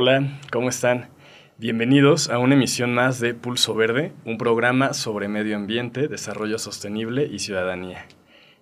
Hola, ¿cómo están? Bienvenidos a una emisión más de Pulso Verde, un programa sobre medio ambiente, desarrollo sostenible y ciudadanía.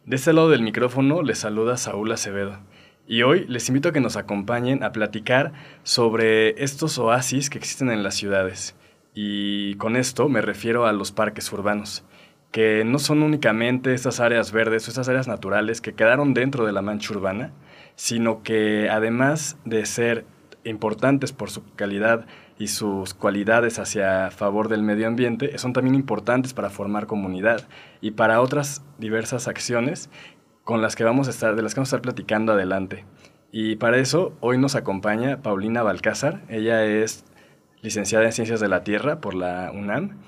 De este lado del micrófono les saluda Saúl Acevedo y hoy les invito a que nos acompañen a platicar sobre estos oasis que existen en las ciudades. Y con esto me refiero a los parques urbanos, que no son únicamente estas áreas verdes o estas áreas naturales que quedaron dentro de la mancha urbana, sino que además de ser importantes por su calidad y sus cualidades hacia favor del medio ambiente, son también importantes para formar comunidad y para otras diversas acciones con las que vamos a estar, de las que vamos a estar platicando adelante. Y para eso hoy nos acompaña Paulina Balcázar. Ella es licenciada en Ciencias de la Tierra por la UNAM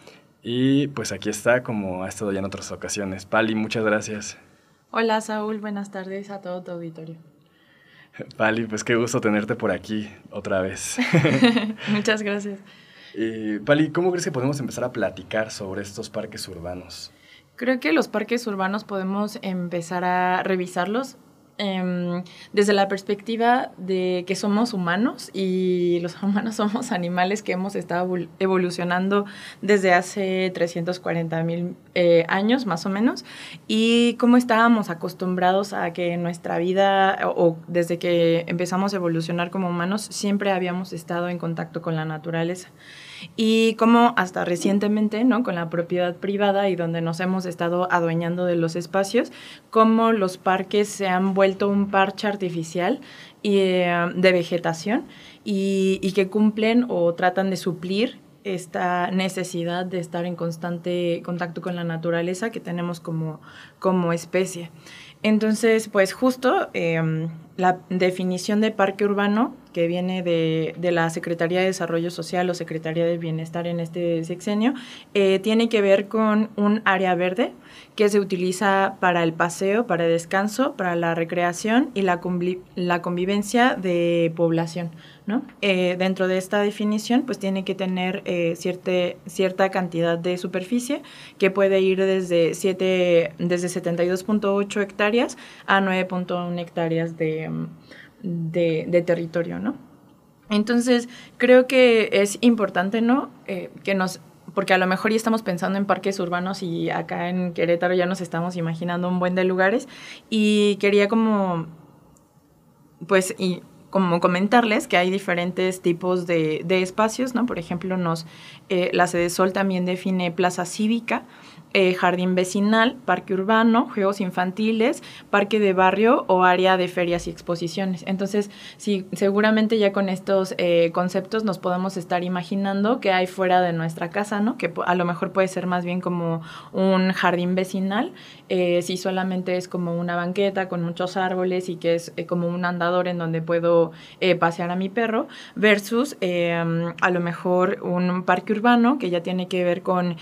y pues aquí está como ha estado ya en otras ocasiones. Pali, muchas gracias. Hola Saúl, buenas tardes a todo tu auditorio. Pali, pues qué gusto tenerte por aquí otra vez. Muchas gracias. Pali, ¿cómo crees que podemos empezar a platicar sobre estos parques urbanos? Creo que los parques urbanos podemos empezar a revisarlos Em, desde la perspectiva de que somos humanos y los humanos somos animales que hemos estado evolucionando desde hace 340 mil eh, años más o menos y cómo estábamos acostumbrados a que nuestra vida o, desde que empezamos a evolucionar como humanos siempre habíamos estado en contacto con la naturaleza y cómo hasta recientemente, ¿no? Con la propiedad privada y donde nos hemos estado adueñando de los espacios, cómo los parques se han vuelto un parche artificial y, eh, de vegetación y, y que cumplen o tratan de suplir esta necesidad de estar en constante contacto con la naturaleza que tenemos como, como especie. Entonces, pues justo em, la definición de parque urbano que viene de, la Secretaría de Desarrollo Social o Secretaría de Bienestar en este sexenio, eh, tiene que ver con un área verde que se utiliza para el paseo, para el descanso, para la recreación y la, la convivencia de población. ¿no? Eh, dentro de esta definición, pues tiene que tener eh, cierta cantidad de superficie que puede ir desde, desde 72.8 hectáreas a 9.1 hectáreas de, de, territorio, ¿no? Entonces, creo que es importante, ¿no? Eh, que nos porque a lo mejor ya estamos pensando en parques urbanos y acá en Querétaro ya nos estamos imaginando un buen de lugares y quería como pues y como comentarles que hay diferentes tipos de, espacios, ¿no? Por ejemplo, nos, eh, la Sede Sol también define plaza cívica, eh, jardín vecinal, parque urbano, juegos infantiles, parque de barrio o área de ferias y exposiciones. Entonces, sí, seguramente ya con estos eh, conceptos nos podemos estar imaginando que hay fuera de nuestra casa, ¿no? Que a lo mejor puede ser más bien como un jardín vecinal, eh, si solamente es como una banqueta con muchos árboles y que es como un andador en donde puedo pasear a mi perro, versus a lo mejor un parque urbano que ya tiene que ver con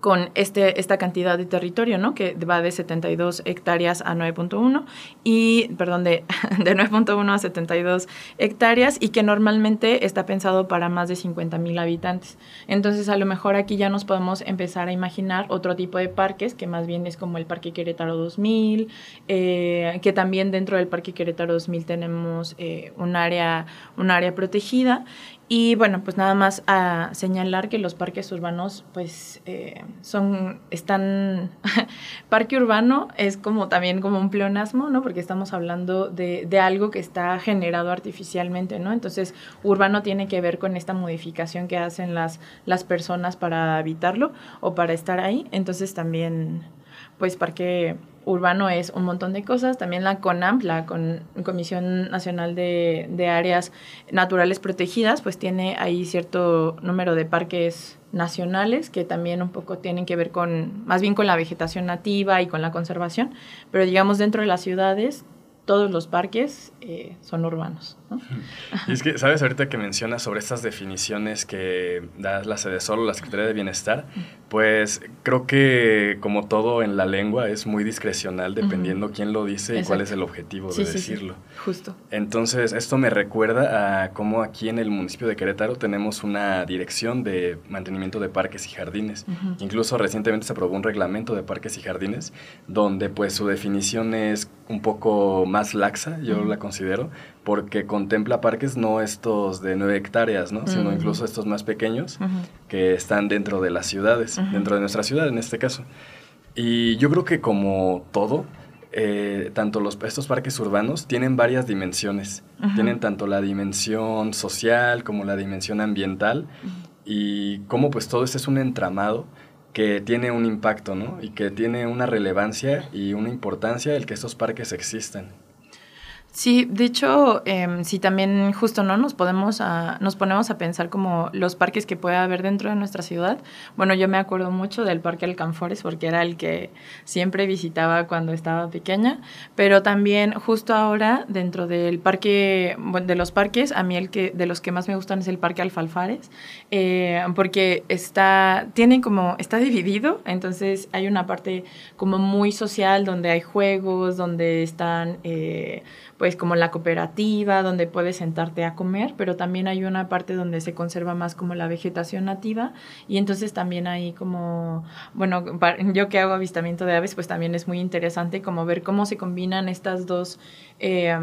con este, esta cantidad de territorio, ¿no? Que va de 72 hectáreas a 9.1 y, perdón, de, de 9.1 a 72 hectáreas y que normalmente está pensado para más de 50 mil habitantes. Entonces, a lo mejor aquí ya nos podemos empezar a imaginar otro tipo de parques, que más bien es como el Parque Querétaro 2000, eh, que también dentro del Parque Querétaro 2000 tenemos eh, un, área, un área protegida y bueno, pues nada más a señalar que los parques urbanos, pues eh, son, están, parque urbano es como también como un pleonasmo, ¿no? Porque estamos hablando de, de, algo que está generado artificialmente, ¿no? Entonces, urbano tiene que ver con esta modificación que hacen las, las personas para habitarlo o para estar ahí. Entonces, también, pues, parque urbano es un montón de cosas. También la CONAMP, la Comisión Nacional de, Áreas Naturales Protegidas, pues tiene ahí cierto número de parques nacionales que también un poco tienen que ver con, más bien con la vegetación nativa y con la conservación. Pero digamos, dentro de las ciudades todos los parques eh, son urbanos. Y es que, ¿sabes? Ahorita que mencionas sobre estas definiciones que da la sede solo, la Secretaría de Bienestar, pues creo que como todo en la lengua es muy discrecional dependiendo quién lo dice y cuál es el objetivo de decirlo. Justo. Entonces, esto me recuerda a cómo aquí en el municipio de Querétaro tenemos una dirección de mantenimiento de parques y jardines. Incluso recientemente se aprobó un reglamento de parques y jardines donde pues su definición es un poco más laxa, yo la considero, porque contempla parques no estos de nueve hectáreas, ¿no? sino incluso estos más pequeños que están dentro de las ciudades, dentro de nuestra ciudad en este caso. Y yo creo que como todo, eh, tanto los, estos parques urbanos tienen varias dimensiones. Tienen tanto la dimensión social como la dimensión ambiental y como pues todo esto es un entramado que tiene un impacto, ¿no? Y que tiene una relevancia y una importancia el que estos parques existan. Sí, de hecho, eh, sí también justo no nos podemos a, nos ponemos a pensar como los parques que puede haber dentro de nuestra ciudad. Bueno, yo me acuerdo mucho del Parque Alcanfores porque era el que siempre visitaba cuando estaba pequeña, pero también justo ahora dentro del parque, de los parques, a mí el que de los que más me gustan es el Parque Alfalfares, eh, porque está tiene como está dividido, entonces hay una parte como muy social donde hay juegos, donde están eh, pues como la cooperativa, donde puedes sentarte a comer, pero también hay una parte donde se conserva más como la vegetación nativa y entonces también hay como, bueno, yo que hago avistamiento de aves, pues también es muy interesante como ver cómo se combinan estas dos... Eh,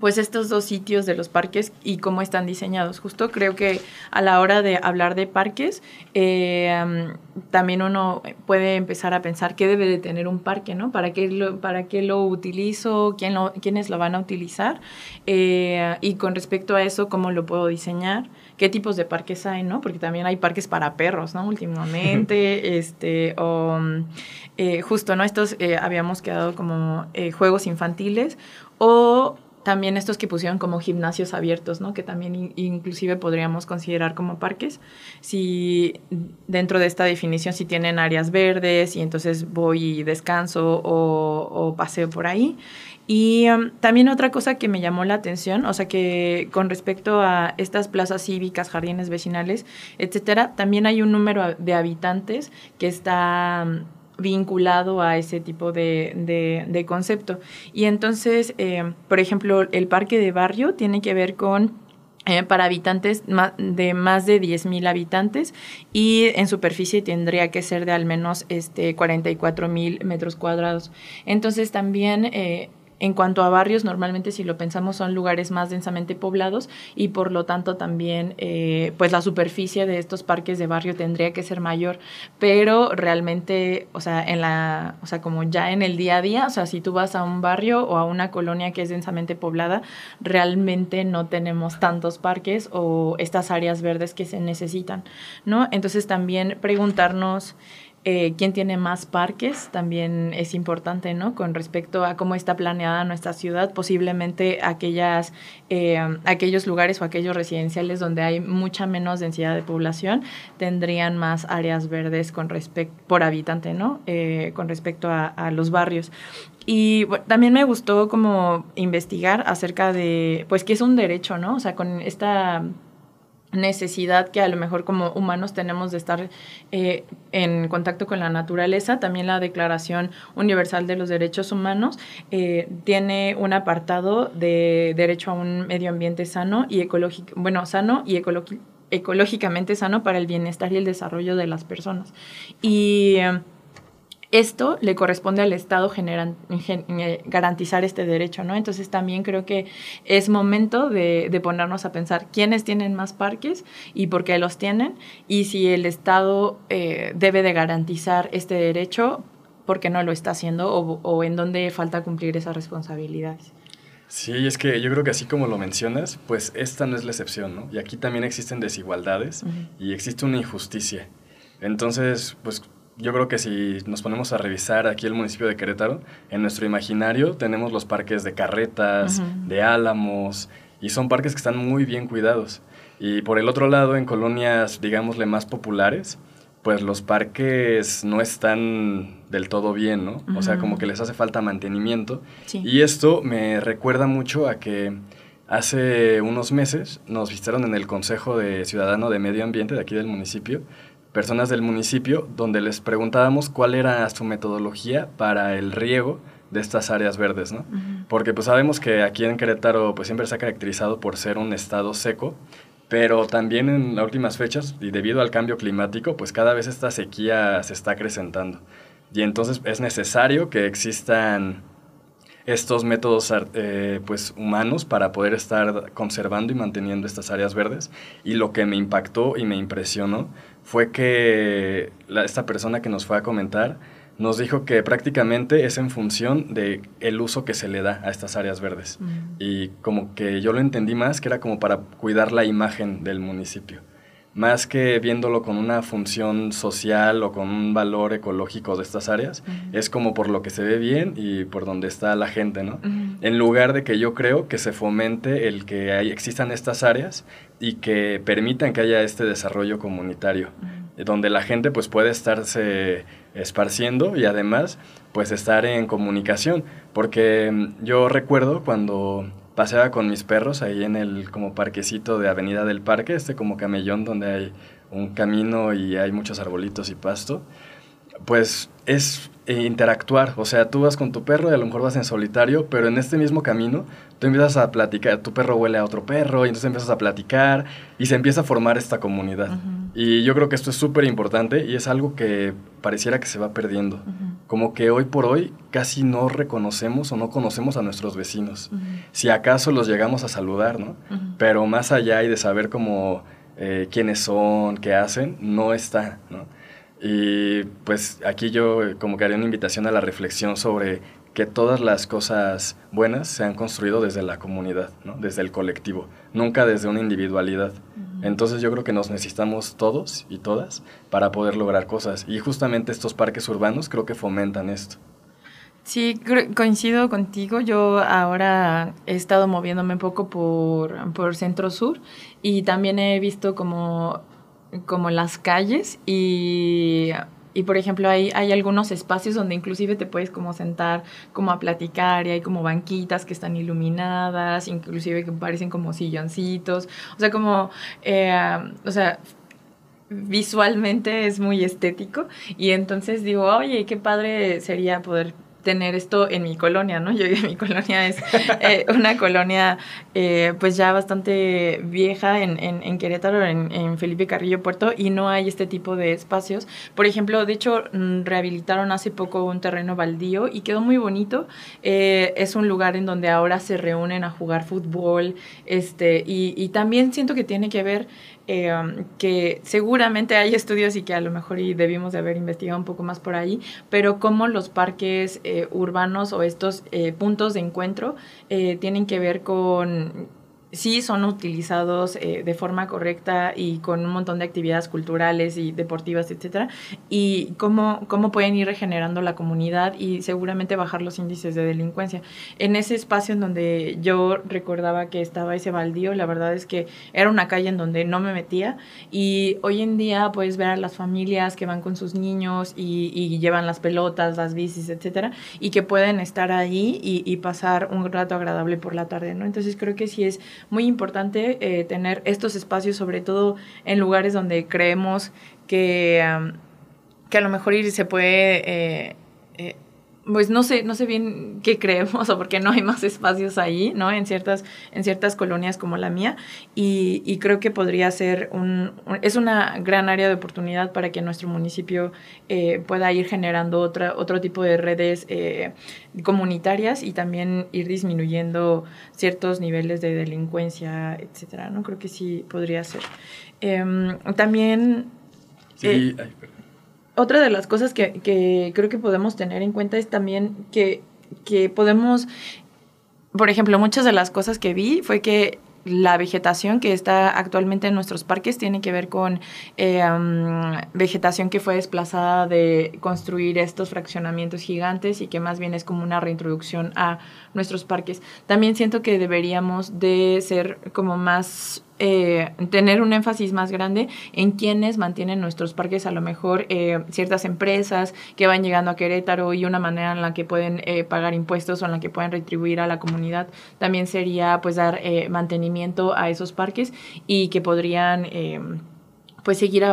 pues estos dos sitios de los parques y cómo están diseñados. Justo creo que a la hora de hablar de parques, eh, también uno puede empezar a pensar qué debe de tener un parque, ¿no? ¿Para qué lo, para qué lo utilizo? ¿Quién lo, ¿Quiénes lo van a utilizar? Eh, y con respecto a eso, ¿cómo lo puedo diseñar? ¿Qué tipos de parques hay, no? Porque también hay parques para perros, ¿no? Últimamente, este, o eh, justo, ¿no? Estos habíamos quedado como juegos infantiles o también estos que pusieron como gimnasios abiertos, ¿no? Que también inclusive podríamos considerar como parques. Si dentro de esta definición si tienen áreas verdes y entonces voy y descanso o, paseo por ahí. Y um, también otra cosa que me llamó la atención, o sea que con respecto a estas plazas cívicas, jardines vecinales, etcétera, también hay un número de habitantes que está um, vinculado a ese tipo de, concepto. Y entonces, eh, por ejemplo, el parque de barrio tiene que ver con eh, para habitantes de más de 10.000 habitantes y en superficie tendría que ser de al menos este, 44.000 metros cuadrados. Entonces también eh, en cuanto a barrios, normalmente si lo pensamos son lugares más densamente poblados y por lo tanto también eh, pues la superficie de estos parques de barrio tendría que ser mayor, pero realmente, o sea, en la, o sea, como ya en el día a día, o sea, si tú vas a un barrio o a una colonia que es densamente poblada, realmente no tenemos tantos parques o estas áreas verdes que se necesitan, ¿no? Entonces también preguntarnos eh, quién tiene más parques también es importante, ¿no? Con respecto a cómo está planeada nuestra ciudad, posiblemente aquellas, eh, aquellos lugares o aquellos residenciales donde hay mucha menos densidad de población tendrían más áreas verdes con por habitante, ¿no? Eh, con respecto a, los barrios. Y también me gustó como investigar acerca de, pues, qué es un derecho, ¿no? O sea, con esta necesidad que a lo mejor como humanos tenemos de estar eh, en contacto con la naturaleza. También la Declaración Universal de los Derechos Humanos eh, tiene un apartado de derecho a un medio ambiente sano y ecológico, bueno, sano y ecológicamente sano para el bienestar y el desarrollo de las personas. Y eh, esto le corresponde al Estado eh, garantizar este derecho, ¿no? Entonces también creo que es momento de, ponernos a pensar quiénes tienen más parques y por qué los tienen y si el Estado eh, debe de garantizar este derecho, por qué no lo está haciendo o, en dónde falta cumplir esas responsabilidades. Sí, es que yo creo que así como lo mencionas, pues esta no es la excepción, ¿no? Y aquí también existen desigualdades y existe una injusticia. Entonces, pues yo creo que si nos ponemos a revisar aquí el municipio de Querétaro, en nuestro imaginario tenemos los parques de carretas, de álamos, y son parques que están muy bien cuidados. Y por el otro lado, en colonias, digámosle, más populares, pues los parques no están del todo bien, ¿no? O sea, como que les hace falta mantenimiento. Sí. Y esto me recuerda mucho a que hace unos meses nos visitaron en el Consejo de Ciudadano de Medio Ambiente de aquí del municipio, personas del municipio, donde les preguntábamos cuál era su metodología para el riego de estas áreas verdes, ¿no? Porque pues sabemos que aquí en Querétaro pues siempre se ha caracterizado por ser un estado seco, pero también en las últimas fechas y debido al cambio climático pues cada vez esta sequía se está acrecentando. Y entonces es necesario que existan estos métodos eh, pues, humanos para poder estar conservando y manteniendo estas áreas verdes. Y lo que me impactó y me impresionó fue que esta persona que nos fue a comentar nos dijo que prácticamente es en función de el uso que se le da a estas áreas verdes. Y como que yo lo entendí más, que era como para cuidar la imagen del municipio más que viéndolo con una función social o con un valor ecológico de estas áreas, es como por lo que se ve bien y por donde está la gente, ¿no? En lugar de que yo creo que se fomente el que hay, existan estas áreas y que permitan que haya este desarrollo comunitario, donde la gente pues puede estarse esparciendo y además pues estar en comunicación, porque mm, yo recuerdo cuando paseaba con mis perros ahí en el como parquecito de Avenida del Parque, este como camellón donde hay un camino y hay muchos arbolitos y pasto, pues es interactuar, o sea, tú vas con tu perro y a lo mejor vas en solitario, pero en este mismo camino tú empiezas a platicar, tu perro huele a otro perro y entonces empiezas a platicar y se empieza a formar esta comunidad. Y yo creo que esto es súper importante y es algo que pareciera que se va perdiendo como que hoy por hoy casi no reconocemos o no conocemos a nuestros vecinos. Si acaso los llegamos a saludar, ¿no? Pero más allá y de saber cómo, eh, quiénes son, qué hacen, no está, ¿no? Y pues aquí yo como que haría una invitación a la reflexión sobre que todas las cosas buenas se han construido desde la comunidad, ¿no? desde el colectivo, nunca desde una individualidad. Entonces yo creo que nos necesitamos todos y todas para poder lograr cosas. Y justamente estos parques urbanos creo que fomentan esto. Sí, coincido contigo. Yo ahora he estado moviéndome un poco por, por Centro Sur y también he visto como, como las calles y y por ejemplo, hay, hay algunos espacios donde inclusive te puedes como sentar como a platicar y hay como banquitas que están iluminadas, inclusive que parecen como silloncitos. O sea, como, eh, o sea, visualmente es muy estético. Y entonces digo, oye, qué padre sería poder tener esto en mi colonia, ¿no? Yo mi colonia es eh, una colonia eh, pues ya bastante vieja en, Querétaro, en, Felipe Carrillo Puerto, y no hay este tipo de espacios. Por ejemplo, de hecho, mm, rehabilitaron hace poco un terreno baldío y quedó muy bonito. Eh, es un lugar en donde ahora se reúnen a jugar fútbol, este, y también siento que tiene que ver eh, que seguramente hay estudios y que a lo mejor y debimos de haber investigado un poco más por ahí, pero cómo los parques eh, urbanos o estos eh, puntos de encuentro tienen que ver con sí son utilizados eh, de forma correcta y con un montón de actividades culturales y deportivas, etcétera, y cómo, cómo pueden ir regenerando la comunidad y seguramente bajar los índices de delincuencia. En ese espacio en donde yo recordaba que estaba ese baldío, la verdad es que era una calle en donde no me metía y hoy en día puedes ver a las familias que van con sus niños y, llevan las pelotas, las bicis, etcétera, y que pueden estar ahí y, y pasar un rato agradable por la tarde, ¿no? Entonces creo que sí es muy importante eh, tener estos espacios, sobre todo en lugares donde creemos que, que a lo mejor se puede... Eh, eh, pues no sé, no sé bien qué creemos o por qué no hay más espacios ahí, ¿no? En ciertas, en ciertas colonias como la mía. Y, creo que podría ser un, es una gran área de oportunidad para que nuestro municipio pueda ir generando otra, otro tipo de redes comunitarias y también ir disminuyendo ciertos niveles de delincuencia, etcétera, ¿no? Creo que sí podría ser. Em, también... Sí, eh, otra de las cosas que, creo que podemos tener en cuenta es también que, que podemos por ejemplo, muchas de las cosas que vi fue que la vegetación que está actualmente en nuestros parques tiene que ver con eh, vegetación que fue desplazada de construir estos fraccionamientos gigantes y que más bien es como una reintroducción a nuestros parques. También siento que deberíamos de ser como más eh, tener un énfasis más grande en quienes mantienen nuestros parques, a lo mejor eh, ciertas empresas que van llegando a Querétaro y una manera en la que pueden eh, pagar impuestos o en la que pueden retribuir a la comunidad también sería pues dar mantenimiento a esos parques y que podrían pues seguir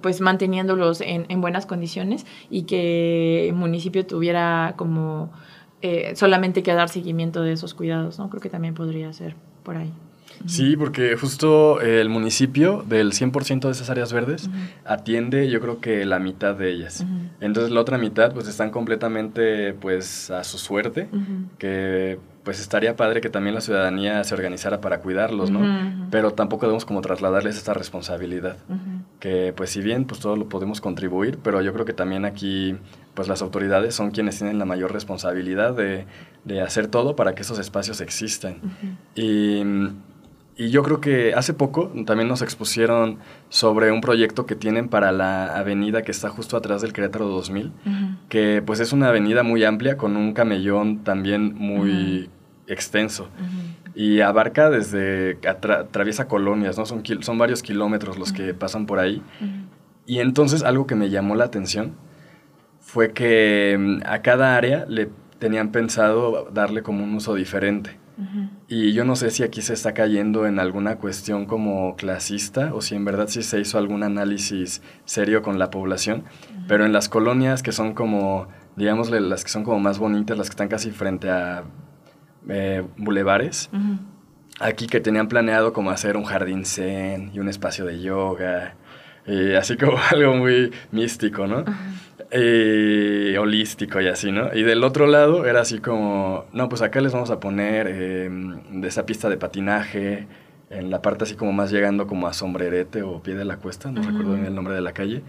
pues manteniéndolos en, en, buenas condiciones y que el municipio tuviera como solamente que dar seguimiento de esos cuidados, ¿no? Creo que también podría ser por ahí. Sí, porque justo el municipio del 100% de esas áreas verdes atiende yo creo que la mitad de ellas. Entonces la otra mitad pues están completamente pues a su suerte, que pues estaría padre que también la ciudadanía se organizara para cuidarlos, ¿no? Pero tampoco debemos como trasladarles esta responsabilidad, que pues si bien pues todo lo podemos contribuir, pero yo creo que también aquí pues las autoridades son quienes tienen la mayor responsabilidad de, de hacer todo para que esos espacios existan. Y y yo creo que hace poco también nos expusieron sobre un proyecto que tienen para la avenida que está justo atrás del Querétaro 2000, que pues es una avenida muy amplia con un camellón también muy extenso. Y abarca desde, atraviesa colonias, ¿no? Son, son varios kilómetros los que pasan por ahí. Y entonces algo que me llamó la atención fue que mm, a cada área le tenían pensado darle como un uso diferente. Y yo no sé si aquí se está cayendo en alguna cuestión como clasista o si en verdad sí se hizo algún análisis serio con la población, pero en las colonias que son como, digamos, las que son como más bonitas, las que están casi frente a eh, bulevares, aquí que tenían planeado como hacer un jardín zen y un espacio de yoga, y así como algo muy místico, ¿no? eh, holístico y así, ¿no? Y del otro lado era así como, no, pues acá les vamos a poner eh, de esa pista de patinaje, en la parte así como más llegando como a Sombrerete o Pie de la Cuesta, no recuerdo bien el nombre de la calle,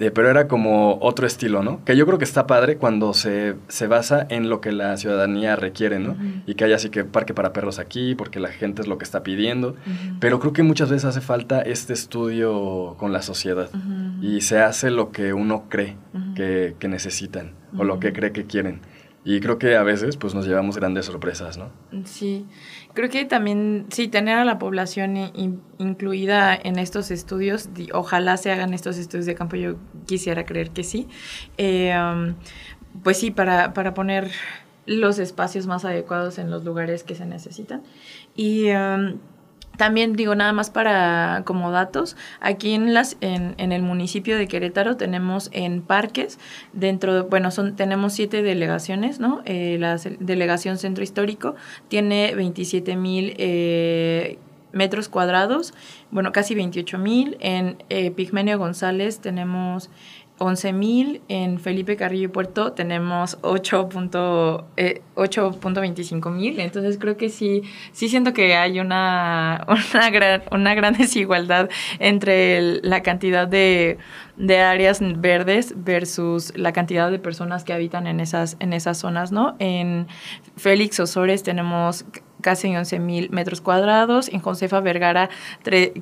eh, pero era como otro estilo, ¿no? Que yo creo que está padre cuando se, se basa en lo que la ciudadanía requiere, ¿no? Y que haya así que parque para perros aquí, porque la gente es lo que está pidiendo. Pero creo que muchas veces hace falta este estudio con la sociedad y se hace lo que uno cree que, que necesitan o lo que cree que quieren. Y creo que a veces pues nos llevamos grandes sorpresas, ¿no? Sí, creo que también, sí, tener a la población incluida en estos estudios, ojalá se hagan estos estudios de campo, yo quisiera creer que sí. Eh, um, pues sí, para, para poner los espacios más adecuados en los lugares que se necesitan. Y... Um, también digo nada más para como datos, aquí en las en, el municipio de Querétaro tenemos en parques dentro, bueno, son tenemos siete delegaciones, ¿no? Eh, la delegación centro histórico tiene 27 mil eh, metros cuadrados, bueno, casi 28 mil. En eh, Pigmenio González tenemos 11.000, en Felipe Carrillo Puerto tenemos 8.25 eh, entonces creo que sí, sí siento que hay una, una, gran, una gran desigualdad entre la cantidad de, de, áreas verdes versus la cantidad de personas que habitan en esas, en esas zonas, ¿no? En Félix Osores tenemos casi 11 mil metros cuadrados, en Josefa Vergara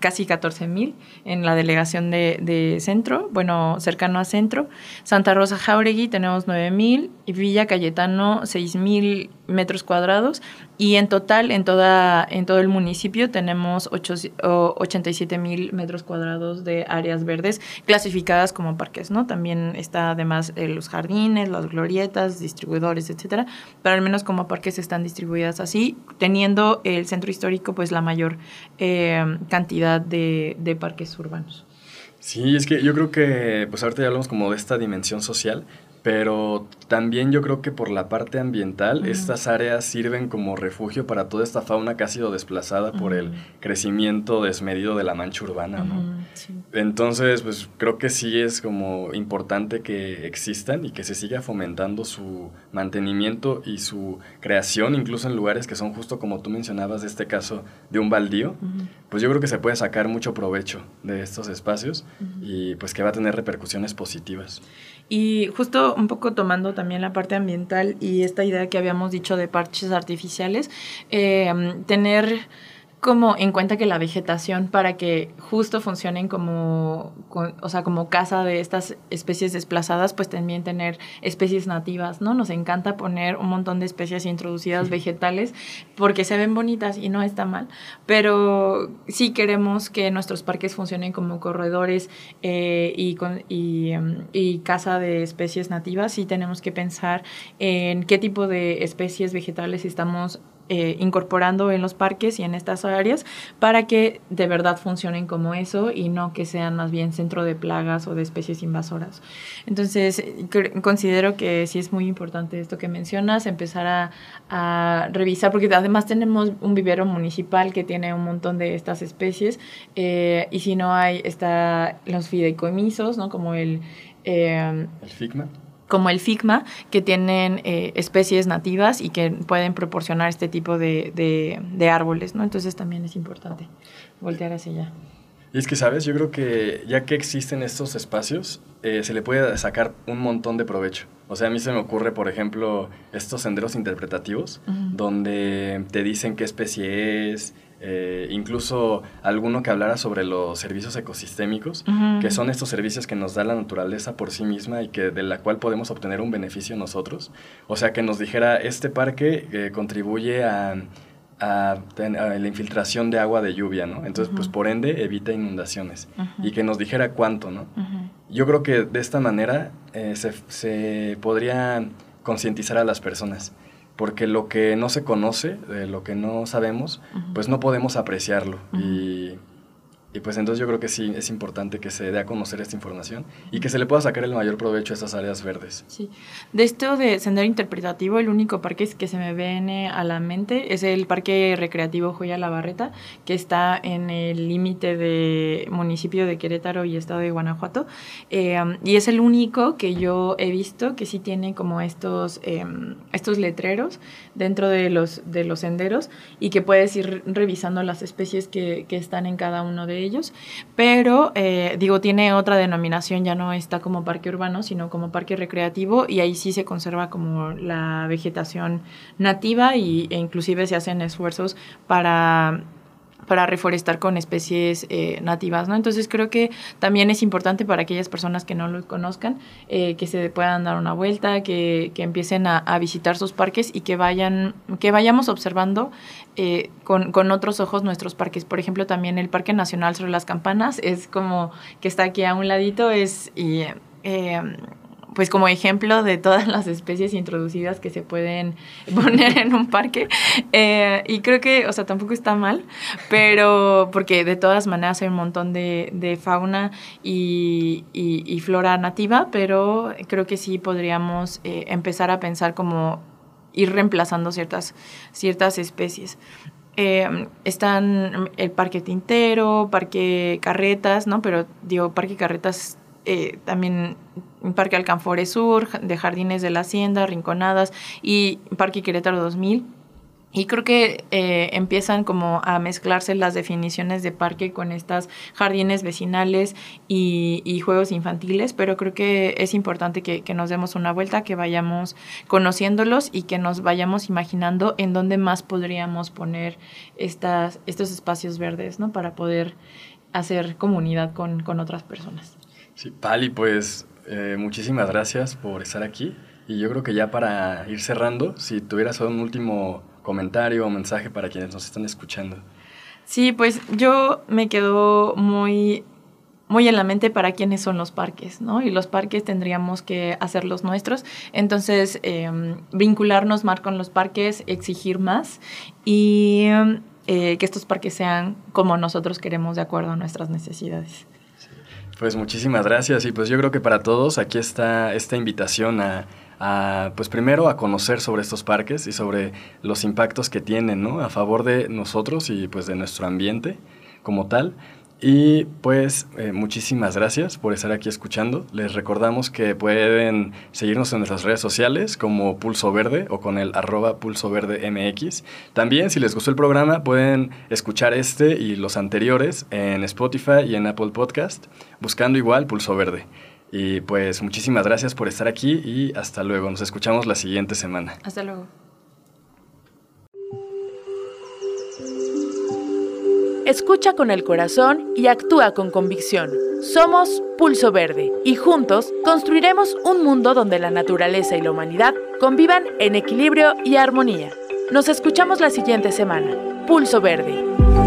casi 14 mil, en la delegación de, de, centro, bueno, cercano a centro. Santa Rosa Jauregui tenemos 9 mil y Villa Cayetano 6 mil metros cuadrados y en total en toda en todo el municipio tenemos 87 mil metros cuadrados de áreas verdes clasificadas como parques no también está además eh, los jardines las glorietas distribuidores etcétera pero al menos como parques están distribuidas así teniendo el centro histórico pues la mayor eh, cantidad de, de parques urbanos. Sí, es que yo creo que, pues ahorita ya hablamos como de esta dimensión social, pero también yo creo que por la parte ambiental, estas áreas sirven como refugio para toda esta fauna que ha sido desplazada por el crecimiento desmedido de la mancha urbana, ¿no? Entonces, pues creo que sí es como importante que existan y que se siga fomentando su mantenimiento y su creación, incluso en lugares que son justo como tú mencionabas de este caso de un baldío, pues yo creo que se puede sacar mucho provecho de estos espacios y pues que va a tener repercusiones positivas. Y justo un poco tomando también la parte ambiental y esta idea que habíamos dicho de parches artificiales, eh, tener como en cuenta que la vegetación para que justo funcionen como, o sea, como casa de estas especies desplazadas, pues también tener especies nativas, ¿no? Nos encanta poner un montón de especies introducidas vegetales porque se ven bonitas y no está mal, pero sí queremos que nuestros parques funcionen como corredores eh, y, con, y, em, y casa de especies nativas y tenemos que pensar en qué tipo de especies vegetales estamos eh, incorporando en los parques y en estas áreas para que de verdad funcionen como eso y no que sean más bien centro de plagas o de especies invasoras. Entonces, considero que sí es muy importante esto que mencionas, empezar a, revisar, porque además tenemos un vivero municipal que tiene un montón de estas especies eh, y si no hay, está los fideicomisos, ¿no? Como el... Eh, el FIGMA como el FIGMA, que tienen eh, especies nativas y que pueden proporcionar este tipo de, de, árboles, ¿no? Entonces también es importante voltear hacia allá. Y es que, ¿sabes? Yo creo que ya que existen estos espacios, eh, se le puede sacar un montón de provecho. O sea, a mí se me ocurre, por ejemplo, estos senderos interpretativos, donde te dicen qué especie es, eh, incluso alguno que hablara sobre los servicios ecosistémicos, que son estos servicios que nos da la naturaleza por sí misma y que de la cual podemos obtener un beneficio nosotros. O sea, que nos dijera, este parque eh, contribuye a, a, la infiltración de agua de lluvia, ¿no? Entonces, pues por ende, evita inundaciones. Y que nos dijera cuánto, ¿no? Yo creo que de esta manera eh, se, se podría concientizar a las personas porque lo que no se conoce, de lo que no sabemos, pues no podemos apreciarlo. Y y pues entonces yo creo que sí es importante que se dé a conocer esta información y que se le pueda sacar el mayor provecho a estas áreas verdes. Sí. De esto de sendero interpretativo, el único parque que se me viene a la mente es el Parque Recreativo Joya La Barreta, que está en el límite de municipio de Querétaro y estado de Guanajuato. Eh, y es el único que yo he visto que sí tiene como estos, em, estos letreros dentro de los, de los senderos y que puedes ir revisando las especies que, que están en cada uno de ellos. Pero eh, digo, tiene otra denominación, ya no está como parque urbano, sino como parque recreativo y ahí sí se conserva como la vegetación nativa y, e inclusive se hacen esfuerzos para para reforestar con especies eh, nativas, ¿no? Entonces creo que también es importante para aquellas personas que no lo conozcan, eh, que se puedan dar una vuelta, que, que empiecen a, a, visitar sus parques y que vayan, que vayamos observando eh, con, con, otros ojos nuestros parques. Por ejemplo, también el Parque Nacional sobre las Campanas es como que está aquí a un ladito, es y, pues como ejemplo de todas las especies introducidas que se pueden poner en un parque. Eh, y creo que, o sea, tampoco está mal, pero porque de todas maneras hay un montón de, fauna y, flora nativa, pero creo que sí podríamos eh, empezar a pensar como ir reemplazando ciertas, ciertas especies. Eh, están el Parque Tintero, Parque Carretas, ¿no? Pero digo, Parque Carretas eh, también Parque Alcanfores Sur, de Jardines de la Hacienda, Rinconadas y Parque Querétaro 2000. Y creo que eh, empiezan como a mezclarse las definiciones de parque con estas jardines vecinales y, juegos infantiles, pero creo que es importante que, nos demos una vuelta, que vayamos conociéndolos y que nos vayamos imaginando en dónde más podríamos poner estas, estos espacios verdes, ¿no? Para poder hacer comunidad con, con otras personas. Sí, Pali, pues eh, muchísimas gracias por estar aquí. Y yo creo que ya para ir cerrando, si tuvieras un último comentario o mensaje para quienes nos están escuchando. Sí, pues yo me quedo muy muy en la mente para quiénes son los parques, ¿no? Y los parques tendríamos que hacer los nuestros. Entonces, em, vincularnos más con los parques, exigir más y eh, que estos parques sean como nosotros queremos de acuerdo a nuestras necesidades. Pues muchísimas gracias y pues yo creo que para todos aquí está esta invitación a, pues primero a conocer sobre estos parques y sobre los impactos que tienen, ¿no? A favor de nosotros y pues de nuestro ambiente como tal. Y pues eh, muchísimas gracias por estar aquí escuchando. Les recordamos que pueden seguirnos en nuestras redes sociales como Pulso Verde o con el arroba Pulso Verde MX. También si les gustó el programa pueden escuchar este y los anteriores en Spotify y en Apple Podcast buscando igual Pulso Verde. Y pues muchísimas gracias por estar aquí y hasta luego. Nos escuchamos la siguiente semana. Hasta luego. Escucha con el corazón y actúa con convicción. Somos Pulso Verde y juntos construiremos un mundo donde la naturaleza y la humanidad convivan en equilibrio y armonía. Nos escuchamos la siguiente semana. Pulso Verde.